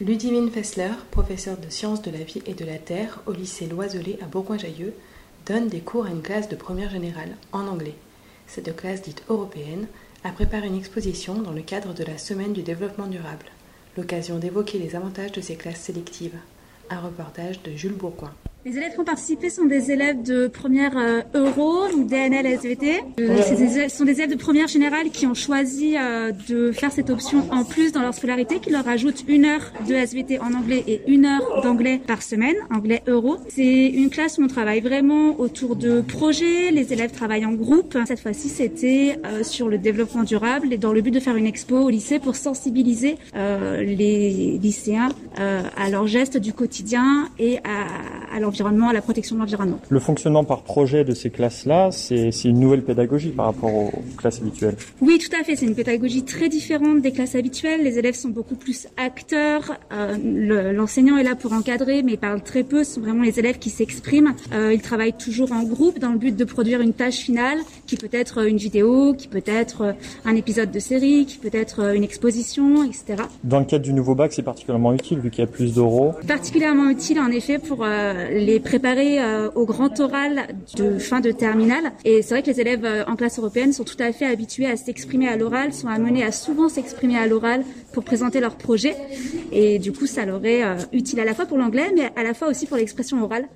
Ludivine Fessler, professeure de sciences de la vie et de la terre au lycée Loiselet à Bourgoin-Jallieu, donne des cours à une classe de première générale en anglais. Cette classe dite européenne a préparé une exposition dans le cadre de la Semaine du développement durable, l'occasion d'évoquer les avantages de ces classes sélectives. Un reportage de Jules Bourgoin. Les élèves qui ont participé sont des élèves de première euh, Euro, donc DNL, SVT. Euh, ce sont des élèves de première générale qui ont choisi euh, de faire cette option en plus dans leur scolarité, qui leur ajoute une heure de SVT en anglais et une heure d'anglais par semaine, anglais Euro. C'est une classe où on travaille vraiment autour de projets, les élèves travaillent en groupe. Cette fois-ci, c'était euh, sur le développement durable et dans le but de faire une expo au lycée pour sensibiliser euh, les lycéens euh, à leurs gestes du quotidien et à, à l'environnement, à la protection de l'environnement. Le fonctionnement par projet de ces classes-là, c'est une nouvelle pédagogie par rapport aux classes habituelles. Oui, tout à fait. C'est une pédagogie très différente des classes habituelles. Les élèves sont beaucoup plus acteurs. Euh, le- L'enseignant est là pour encadrer, mais il parle très peu. Ce sont vraiment les élèves qui s'expriment. Euh, ils travaillent toujours en groupe dans le but de produire une tâche finale, qui peut être une vidéo, qui peut être un épisode de série, qui peut être une exposition, etc. Dans le cadre du nouveau bac, c'est particulièrement utile vu qu'il y a plus d'oraux. particulièrement utile en effet pour euh, les préparer euh, au grand oral de fin de terminale. Et c'est vrai que les élèves euh, en classe européenne sont tout à fait habitués à s'exprimer à l'oral, sont amenés à souvent s'exprimer à l'oral pour présenter leurs projets. Et du coup, ça leur est euh, utile à la fois pour l'anglais, mais à la fois aussi pour l'expression orale.